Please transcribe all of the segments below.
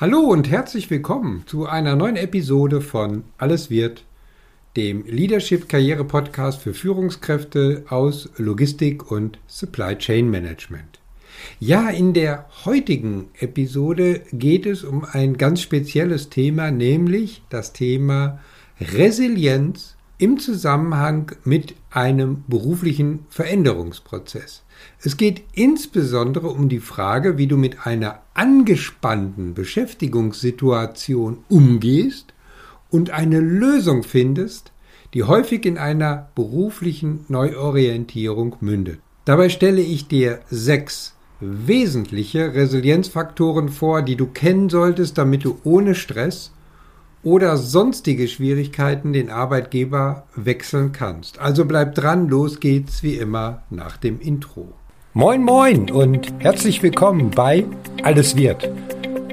Hallo und herzlich willkommen zu einer neuen Episode von Alles wird, dem Leadership Karriere Podcast für Führungskräfte aus Logistik und Supply Chain Management. Ja, in der heutigen Episode geht es um ein ganz spezielles Thema, nämlich das Thema Resilienz im Zusammenhang mit einem beruflichen Veränderungsprozess. Es geht insbesondere um die Frage, wie du mit einer angespannten Beschäftigungssituation umgehst und eine Lösung findest, die häufig in einer beruflichen Neuorientierung mündet. Dabei stelle ich dir sechs wesentliche Resilienzfaktoren vor, die du kennen solltest, damit du ohne Stress oder sonstige Schwierigkeiten den Arbeitgeber wechseln kannst. Also bleib dran, los geht's wie immer nach dem Intro. Moin moin und herzlich willkommen bei Alles wird,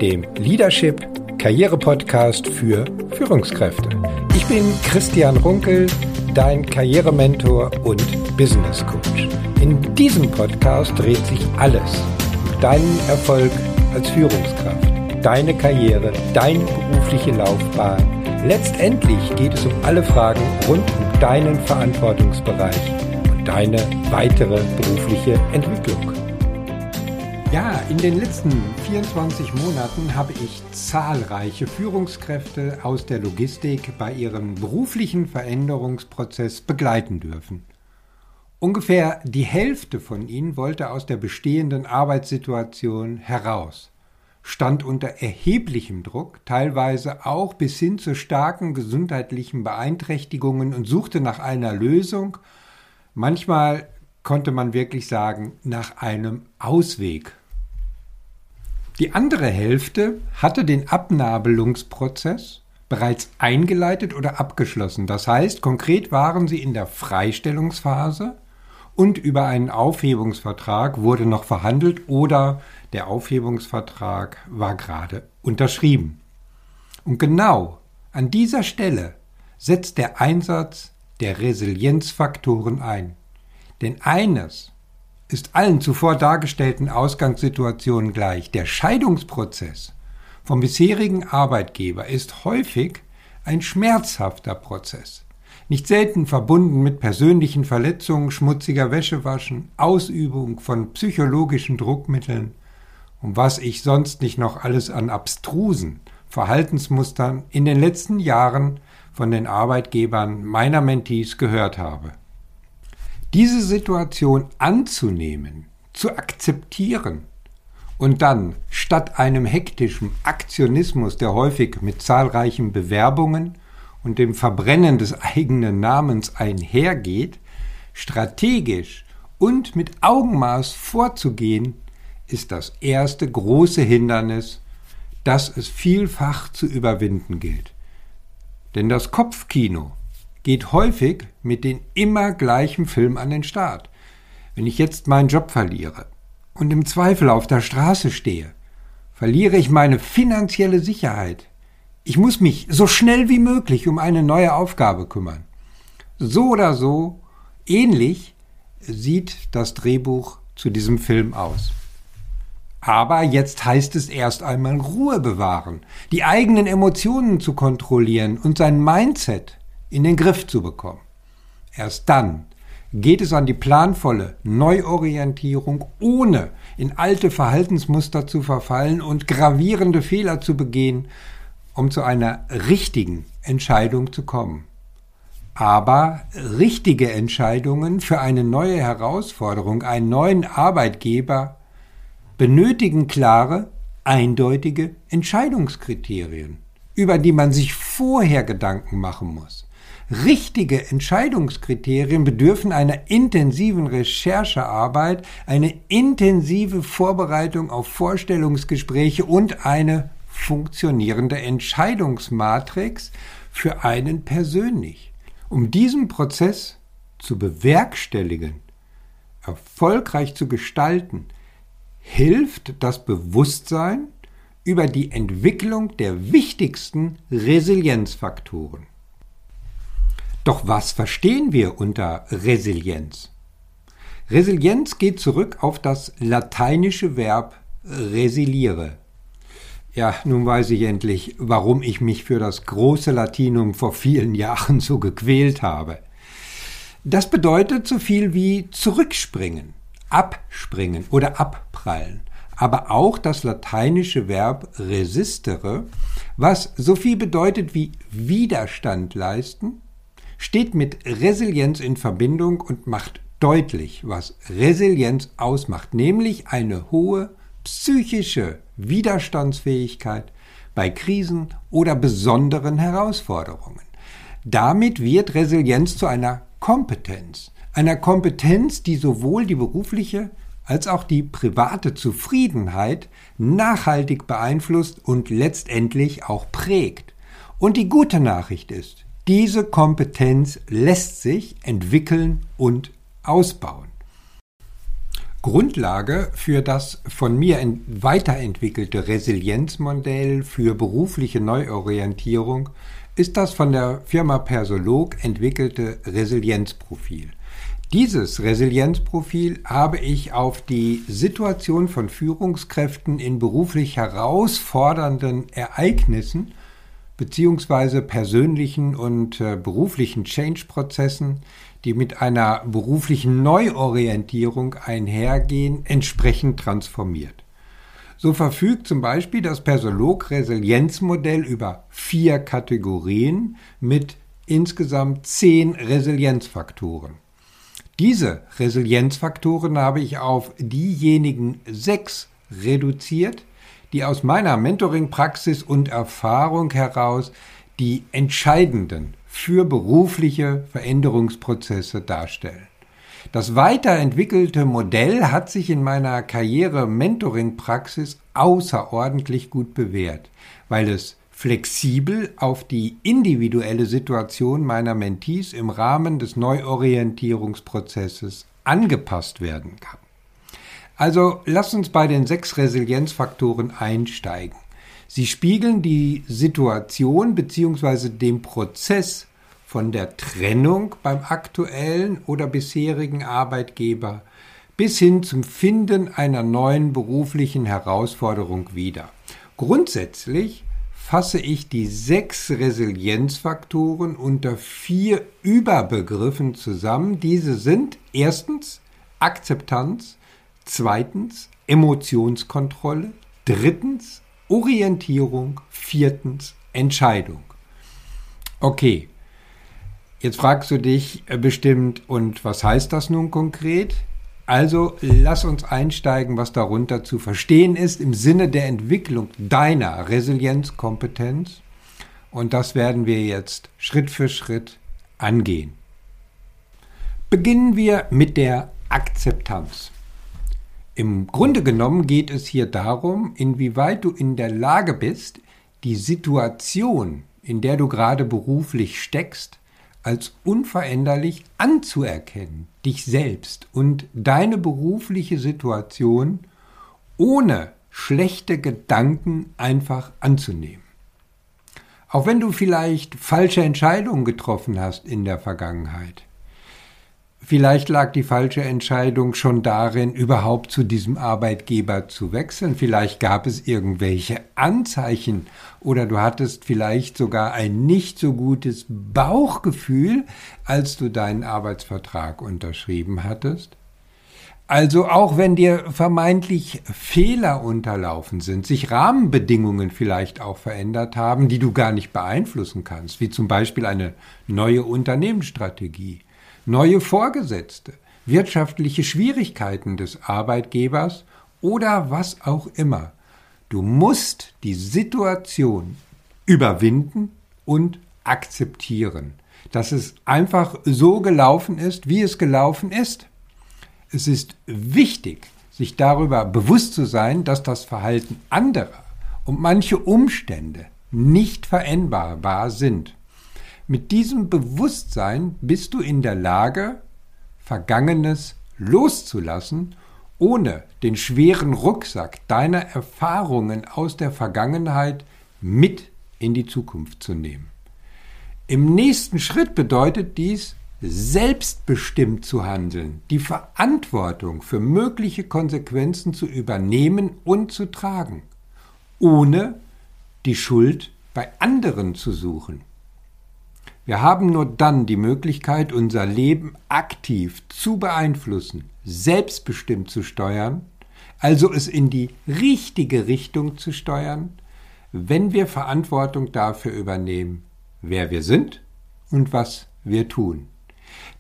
dem Leadership Karriere Podcast für Führungskräfte. Ich bin Christian Runkel, dein Karrierementor und Business Coach. In diesem Podcast dreht sich alles um deinen Erfolg als Führungskraft, deine Karriere, deine berufliche Laufbahn. Letztendlich geht es um alle Fragen rund um deinen Verantwortungsbereich deine weitere berufliche Entwicklung. Ja, in den letzten 24 Monaten habe ich zahlreiche Führungskräfte aus der Logistik bei ihrem beruflichen Veränderungsprozess begleiten dürfen. Ungefähr die Hälfte von ihnen wollte aus der bestehenden Arbeitssituation heraus, stand unter erheblichem Druck, teilweise auch bis hin zu starken gesundheitlichen Beeinträchtigungen und suchte nach einer Lösung, Manchmal konnte man wirklich sagen, nach einem Ausweg. Die andere Hälfte hatte den Abnabelungsprozess bereits eingeleitet oder abgeschlossen. Das heißt, konkret waren sie in der Freistellungsphase und über einen Aufhebungsvertrag wurde noch verhandelt oder der Aufhebungsvertrag war gerade unterschrieben. Und genau an dieser Stelle setzt der Einsatz der Resilienzfaktoren ein. Denn eines ist allen zuvor dargestellten Ausgangssituationen gleich. Der Scheidungsprozess vom bisherigen Arbeitgeber ist häufig ein schmerzhafter Prozess. Nicht selten verbunden mit persönlichen Verletzungen, schmutziger Wäschewaschen, Ausübung von psychologischen Druckmitteln und was ich sonst nicht noch alles an abstrusen Verhaltensmustern in den letzten Jahren von den Arbeitgebern meiner Mentees gehört habe. Diese Situation anzunehmen, zu akzeptieren und dann statt einem hektischen Aktionismus, der häufig mit zahlreichen Bewerbungen und dem Verbrennen des eigenen Namens einhergeht, strategisch und mit Augenmaß vorzugehen, ist das erste große Hindernis, das es vielfach zu überwinden gilt. Denn das Kopfkino geht häufig mit den immer gleichen Filmen an den Start. Wenn ich jetzt meinen Job verliere und im Zweifel auf der Straße stehe, verliere ich meine finanzielle Sicherheit. Ich muss mich so schnell wie möglich um eine neue Aufgabe kümmern. So oder so ähnlich sieht das Drehbuch zu diesem Film aus. Aber jetzt heißt es erst einmal Ruhe bewahren, die eigenen Emotionen zu kontrollieren und sein Mindset in den Griff zu bekommen. Erst dann geht es an die planvolle Neuorientierung, ohne in alte Verhaltensmuster zu verfallen und gravierende Fehler zu begehen, um zu einer richtigen Entscheidung zu kommen. Aber richtige Entscheidungen für eine neue Herausforderung, einen neuen Arbeitgeber benötigen klare, eindeutige Entscheidungskriterien, über die man sich vorher Gedanken machen muss. Richtige Entscheidungskriterien bedürfen einer intensiven Recherchearbeit, eine intensive Vorbereitung auf Vorstellungsgespräche und eine funktionierende Entscheidungsmatrix für einen persönlich. Um diesen Prozess zu bewerkstelligen, erfolgreich zu gestalten, hilft das Bewusstsein über die Entwicklung der wichtigsten Resilienzfaktoren. Doch was verstehen wir unter Resilienz? Resilienz geht zurück auf das lateinische Verb resiliere. Ja, nun weiß ich endlich, warum ich mich für das große Latinum vor vielen Jahren so gequält habe. Das bedeutet so viel wie zurückspringen, abspringen oder abprallen, aber auch das lateinische Verb resistere, was so viel bedeutet wie Widerstand leisten, steht mit Resilienz in Verbindung und macht deutlich, was Resilienz ausmacht, nämlich eine hohe psychische Widerstandsfähigkeit bei Krisen oder besonderen Herausforderungen. Damit wird Resilienz zu einer Kompetenz, einer Kompetenz, die sowohl die berufliche als auch die private Zufriedenheit nachhaltig beeinflusst und letztendlich auch prägt. Und die gute Nachricht ist, diese Kompetenz lässt sich entwickeln und ausbauen. Grundlage für das von mir weiterentwickelte Resilienzmodell für berufliche Neuorientierung ist das von der Firma Persolog entwickelte Resilienzprofil. Dieses Resilienzprofil habe ich auf die Situation von Führungskräften in beruflich herausfordernden Ereignissen beziehungsweise persönlichen und äh, beruflichen Change-Prozessen die mit einer beruflichen Neuorientierung einhergehen, entsprechend transformiert. So verfügt zum Beispiel das Persolog-Resilienzmodell über vier Kategorien mit insgesamt zehn Resilienzfaktoren. Diese Resilienzfaktoren habe ich auf diejenigen sechs reduziert, die aus meiner Mentoring-Praxis und Erfahrung heraus die entscheidenden für berufliche Veränderungsprozesse darstellen. Das weiterentwickelte Modell hat sich in meiner Karriere-Mentoring-Praxis außerordentlich gut bewährt, weil es flexibel auf die individuelle Situation meiner Mentees im Rahmen des Neuorientierungsprozesses angepasst werden kann. Also lass uns bei den sechs Resilienzfaktoren einsteigen. Sie spiegeln die Situation bzw. den Prozess von der Trennung beim aktuellen oder bisherigen Arbeitgeber bis hin zum Finden einer neuen beruflichen Herausforderung wider. Grundsätzlich fasse ich die sechs Resilienzfaktoren unter vier Überbegriffen zusammen. Diese sind erstens Akzeptanz, zweitens Emotionskontrolle, drittens Orientierung, viertens Entscheidung. Okay, jetzt fragst du dich äh, bestimmt, und was heißt das nun konkret? Also lass uns einsteigen, was darunter zu verstehen ist im Sinne der Entwicklung deiner Resilienzkompetenz. Und das werden wir jetzt Schritt für Schritt angehen. Beginnen wir mit der Akzeptanz. Im Grunde genommen geht es hier darum, inwieweit du in der Lage bist, die Situation, in der du gerade beruflich steckst, als unveränderlich anzuerkennen, dich selbst und deine berufliche Situation ohne schlechte Gedanken einfach anzunehmen. Auch wenn du vielleicht falsche Entscheidungen getroffen hast in der Vergangenheit, Vielleicht lag die falsche Entscheidung schon darin, überhaupt zu diesem Arbeitgeber zu wechseln. Vielleicht gab es irgendwelche Anzeichen oder du hattest vielleicht sogar ein nicht so gutes Bauchgefühl, als du deinen Arbeitsvertrag unterschrieben hattest. Also auch wenn dir vermeintlich Fehler unterlaufen sind, sich Rahmenbedingungen vielleicht auch verändert haben, die du gar nicht beeinflussen kannst, wie zum Beispiel eine neue Unternehmensstrategie neue Vorgesetzte, wirtschaftliche Schwierigkeiten des Arbeitgebers oder was auch immer. Du musst die Situation überwinden und akzeptieren, dass es einfach so gelaufen ist, wie es gelaufen ist. Es ist wichtig, sich darüber bewusst zu sein, dass das Verhalten anderer und manche Umstände nicht veränderbar sind. Mit diesem Bewusstsein bist du in der Lage, Vergangenes loszulassen, ohne den schweren Rucksack deiner Erfahrungen aus der Vergangenheit mit in die Zukunft zu nehmen. Im nächsten Schritt bedeutet dies, selbstbestimmt zu handeln, die Verantwortung für mögliche Konsequenzen zu übernehmen und zu tragen, ohne die Schuld bei anderen zu suchen. Wir haben nur dann die Möglichkeit, unser Leben aktiv zu beeinflussen, selbstbestimmt zu steuern, also es in die richtige Richtung zu steuern, wenn wir Verantwortung dafür übernehmen, wer wir sind und was wir tun.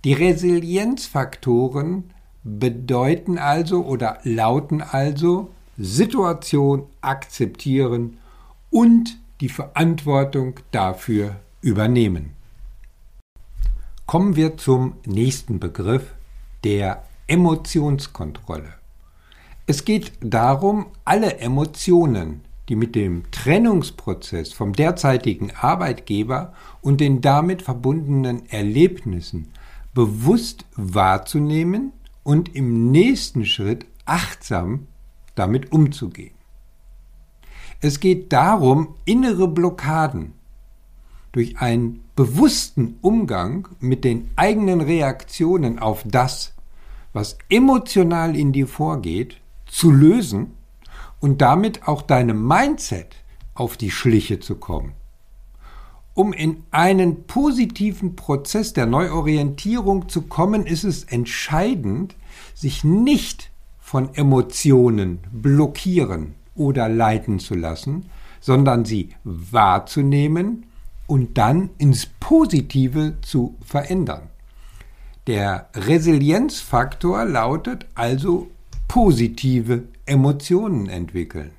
Die Resilienzfaktoren bedeuten also oder lauten also Situation akzeptieren und die Verantwortung dafür übernehmen. Kommen wir zum nächsten Begriff, der Emotionskontrolle. Es geht darum, alle Emotionen, die mit dem Trennungsprozess vom derzeitigen Arbeitgeber und den damit verbundenen Erlebnissen bewusst wahrzunehmen und im nächsten Schritt achtsam damit umzugehen. Es geht darum, innere Blockaden durch einen bewussten Umgang mit den eigenen Reaktionen auf das, was emotional in dir vorgeht, zu lösen und damit auch deinem Mindset auf die Schliche zu kommen. Um in einen positiven Prozess der Neuorientierung zu kommen, ist es entscheidend, sich nicht von Emotionen blockieren oder leiten zu lassen, sondern sie wahrzunehmen und dann ins Positive zu verändern. Der Resilienzfaktor lautet also positive Emotionen entwickeln.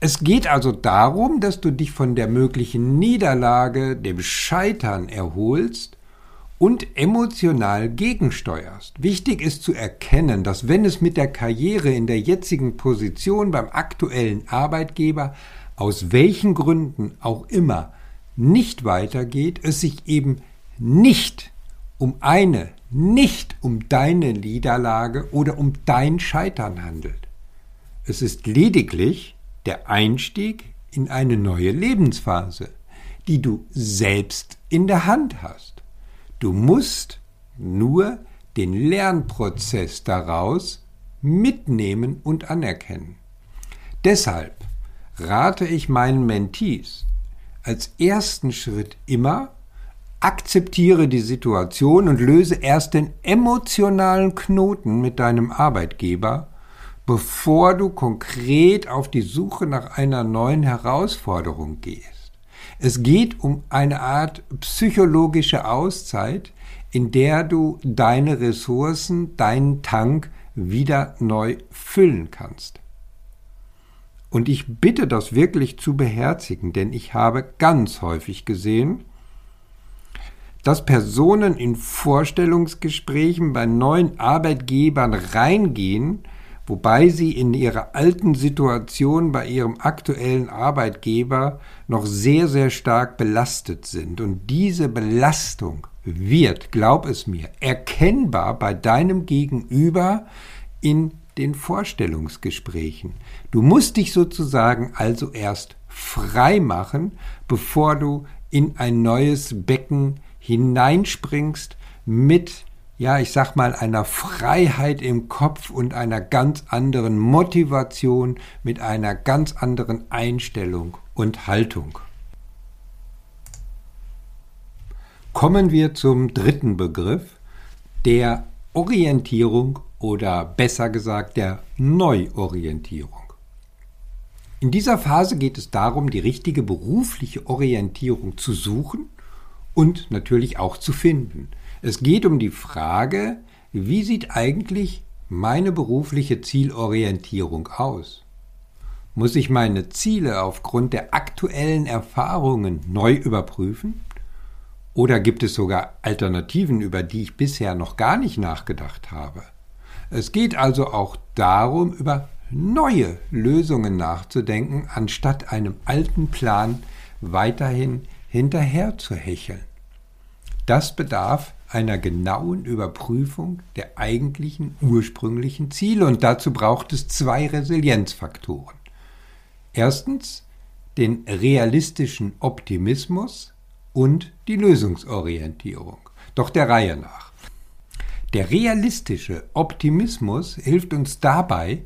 Es geht also darum, dass du dich von der möglichen Niederlage, dem Scheitern erholst und emotional gegensteuerst. Wichtig ist zu erkennen, dass wenn es mit der Karriere in der jetzigen Position beim aktuellen Arbeitgeber aus welchen Gründen auch immer nicht weitergeht, es sich eben nicht um eine nicht um deine Niederlage oder um dein Scheitern handelt. Es ist lediglich der Einstieg in eine neue Lebensphase, die du selbst in der Hand hast. Du musst nur den Lernprozess daraus mitnehmen und anerkennen. Deshalb rate ich meinen Mentees als ersten Schritt immer, akzeptiere die Situation und löse erst den emotionalen Knoten mit deinem Arbeitgeber, bevor du konkret auf die Suche nach einer neuen Herausforderung gehst. Es geht um eine Art psychologische Auszeit, in der du deine Ressourcen, deinen Tank wieder neu füllen kannst. Und ich bitte das wirklich zu beherzigen, denn ich habe ganz häufig gesehen, dass Personen in Vorstellungsgesprächen bei neuen Arbeitgebern reingehen, wobei sie in ihrer alten Situation bei ihrem aktuellen Arbeitgeber noch sehr, sehr stark belastet sind. Und diese Belastung wird, glaub es mir, erkennbar bei deinem Gegenüber in den Vorstellungsgesprächen. Du musst dich sozusagen also erst frei machen, bevor du in ein neues Becken hineinspringst mit, ja, ich sag mal, einer Freiheit im Kopf und einer ganz anderen Motivation, mit einer ganz anderen Einstellung und Haltung. Kommen wir zum dritten Begriff, der Orientierung oder besser gesagt der Neuorientierung. In dieser Phase geht es darum, die richtige berufliche Orientierung zu suchen und natürlich auch zu finden. Es geht um die Frage, wie sieht eigentlich meine berufliche Zielorientierung aus? Muss ich meine Ziele aufgrund der aktuellen Erfahrungen neu überprüfen? Oder gibt es sogar Alternativen, über die ich bisher noch gar nicht nachgedacht habe? Es geht also auch darum, über neue Lösungen nachzudenken, anstatt einem alten Plan weiterhin hinterher zu hecheln. Das bedarf einer genauen Überprüfung der eigentlichen ursprünglichen Ziele und dazu braucht es zwei Resilienzfaktoren. Erstens den realistischen Optimismus und die Lösungsorientierung. Doch der Reihe nach. Der realistische Optimismus hilft uns dabei,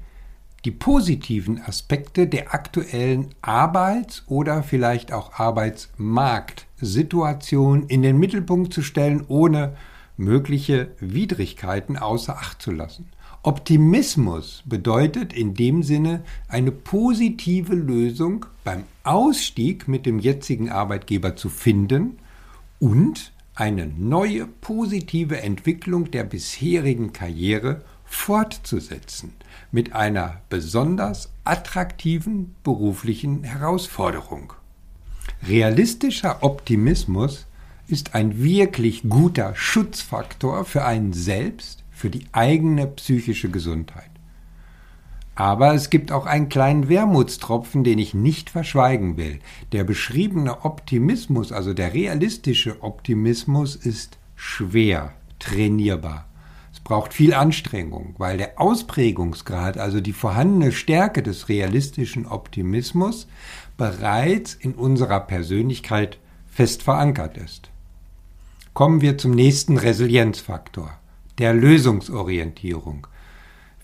die positiven Aspekte der aktuellen Arbeits- oder vielleicht auch Arbeitsmarktsituation in den Mittelpunkt zu stellen, ohne mögliche Widrigkeiten außer Acht zu lassen. Optimismus bedeutet in dem Sinne eine positive Lösung beim Ausstieg mit dem jetzigen Arbeitgeber zu finden und eine neue positive Entwicklung der bisherigen Karriere fortzusetzen mit einer besonders attraktiven beruflichen Herausforderung. Realistischer Optimismus ist ein wirklich guter Schutzfaktor für einen selbst, für die eigene psychische Gesundheit. Aber es gibt auch einen kleinen Wermutstropfen, den ich nicht verschweigen will. Der beschriebene Optimismus, also der realistische Optimismus, ist schwer trainierbar. Es braucht viel Anstrengung, weil der Ausprägungsgrad, also die vorhandene Stärke des realistischen Optimismus, bereits in unserer Persönlichkeit fest verankert ist. Kommen wir zum nächsten Resilienzfaktor, der Lösungsorientierung.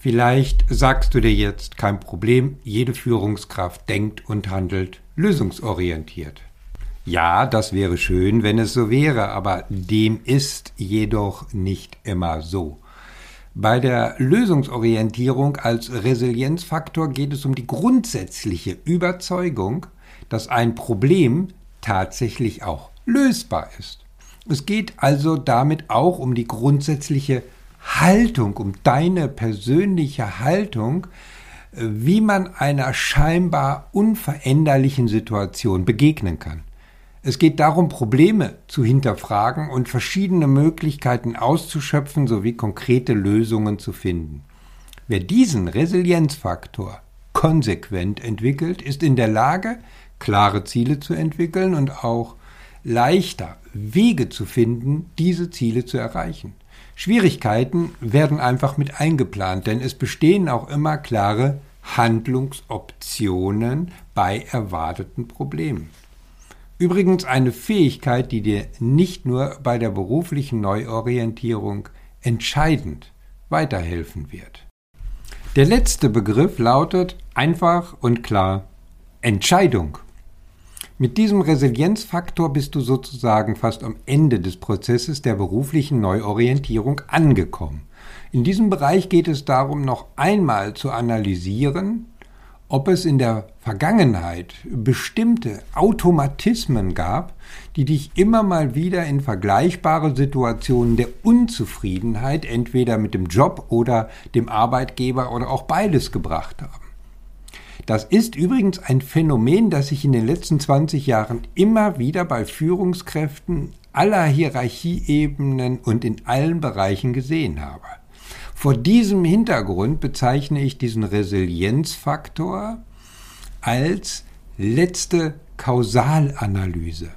Vielleicht sagst du dir jetzt kein Problem, jede Führungskraft denkt und handelt lösungsorientiert. Ja, das wäre schön, wenn es so wäre, aber dem ist jedoch nicht immer so. Bei der Lösungsorientierung als Resilienzfaktor geht es um die grundsätzliche Überzeugung, dass ein Problem tatsächlich auch lösbar ist. Es geht also damit auch um die grundsätzliche Haltung, um deine persönliche Haltung, äh, wie man einer scheinbar unveränderlichen Situation begegnen kann. Es geht darum, Probleme zu hinterfragen und verschiedene Möglichkeiten auszuschöpfen sowie konkrete Lösungen zu finden. Wer diesen Resilienzfaktor konsequent entwickelt, ist in der Lage, klare Ziele zu entwickeln und auch leichter Wege zu finden, diese Ziele zu erreichen. Schwierigkeiten werden einfach mit eingeplant, denn es bestehen auch immer klare Handlungsoptionen bei erwarteten Problemen. Übrigens eine Fähigkeit, die dir nicht nur bei der beruflichen Neuorientierung entscheidend weiterhelfen wird. Der letzte Begriff lautet einfach und klar Entscheidung. Mit diesem Resilienzfaktor bist du sozusagen fast am Ende des Prozesses der beruflichen Neuorientierung angekommen. In diesem Bereich geht es darum, noch einmal zu analysieren, ob es in der Vergangenheit bestimmte Automatismen gab, die dich immer mal wieder in vergleichbare Situationen der Unzufriedenheit entweder mit dem Job oder dem Arbeitgeber oder auch beides gebracht haben. Das ist übrigens ein Phänomen, das ich in den letzten 20 Jahren immer wieder bei Führungskräften aller Hierarchieebenen und in allen Bereichen gesehen habe. Vor diesem Hintergrund bezeichne ich diesen Resilienzfaktor als letzte Kausalanalyse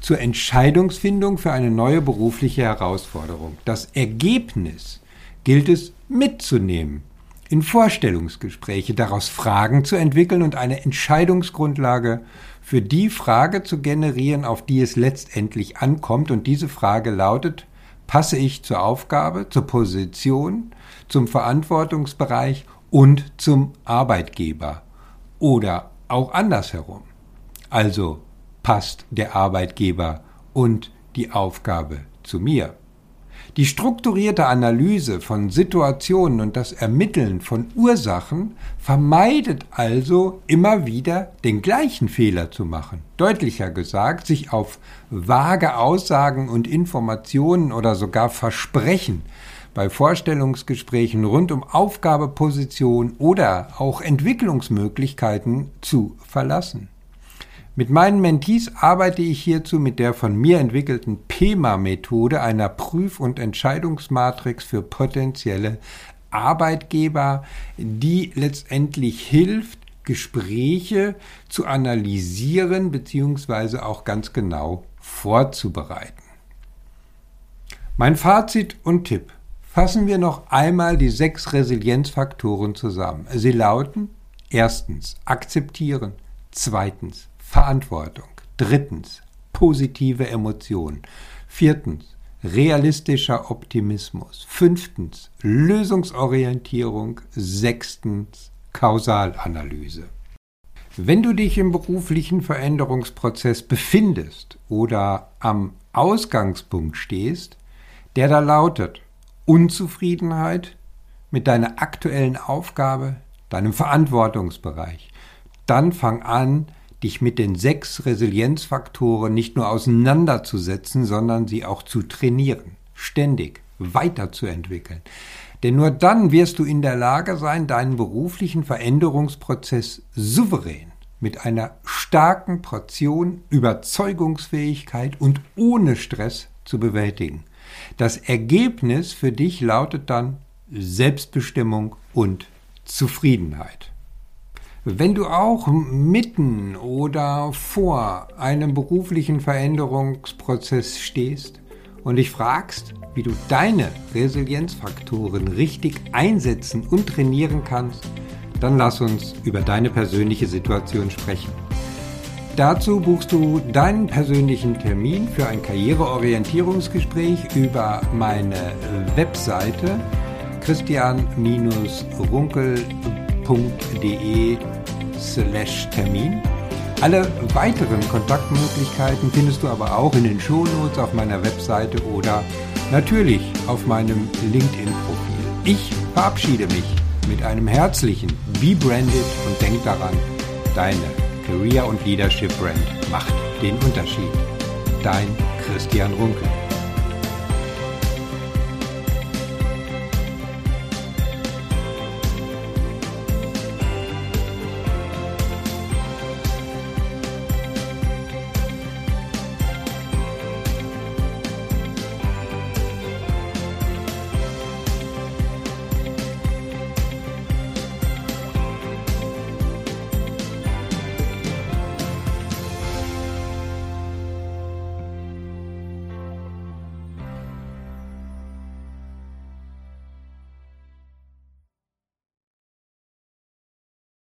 zur Entscheidungsfindung für eine neue berufliche Herausforderung. Das Ergebnis gilt es mitzunehmen in Vorstellungsgespräche, daraus Fragen zu entwickeln und eine Entscheidungsgrundlage für die Frage zu generieren, auf die es letztendlich ankommt. Und diese Frage lautet, passe ich zur Aufgabe, zur Position, zum Verantwortungsbereich und zum Arbeitgeber? Oder auch andersherum. Also passt der Arbeitgeber und die Aufgabe zu mir. Die strukturierte Analyse von Situationen und das Ermitteln von Ursachen vermeidet also immer wieder den gleichen Fehler zu machen. Deutlicher gesagt, sich auf vage Aussagen und Informationen oder sogar Versprechen bei Vorstellungsgesprächen rund um Aufgabeposition oder auch Entwicklungsmöglichkeiten zu verlassen. Mit meinen Mentees arbeite ich hierzu mit der von mir entwickelten PEMA-Methode, einer Prüf- und Entscheidungsmatrix für potenzielle Arbeitgeber, die letztendlich hilft, Gespräche zu analysieren bzw. auch ganz genau vorzubereiten. Mein Fazit und Tipp. Fassen wir noch einmal die sechs Resilienzfaktoren zusammen. Sie lauten erstens akzeptieren, zweitens Verantwortung. Drittens, positive Emotionen. Viertens, realistischer Optimismus. Fünftens, Lösungsorientierung. Sechstens, Kausalanalyse. Wenn du dich im beruflichen Veränderungsprozess befindest oder am Ausgangspunkt stehst, der da lautet Unzufriedenheit mit deiner aktuellen Aufgabe, deinem Verantwortungsbereich, dann fang an, dich mit den sechs Resilienzfaktoren nicht nur auseinanderzusetzen, sondern sie auch zu trainieren, ständig weiterzuentwickeln. Denn nur dann wirst du in der Lage sein, deinen beruflichen Veränderungsprozess souverän mit einer starken Portion Überzeugungsfähigkeit und ohne Stress zu bewältigen. Das Ergebnis für dich lautet dann Selbstbestimmung und Zufriedenheit. Wenn du auch mitten oder vor einem beruflichen Veränderungsprozess stehst und dich fragst, wie du deine Resilienzfaktoren richtig einsetzen und trainieren kannst, dann lass uns über deine persönliche Situation sprechen. Dazu buchst du deinen persönlichen Termin für ein Karriereorientierungsgespräch über meine Webseite christian-runkel.de slash Termin. Alle weiteren Kontaktmöglichkeiten findest du aber auch in den Shownotes auf meiner Webseite oder natürlich auf meinem LinkedIn-Profil. Ich verabschiede mich mit einem herzlichen Be Branded und denk daran, deine Career- und Leadership-Brand macht den Unterschied. Dein Christian Runkel.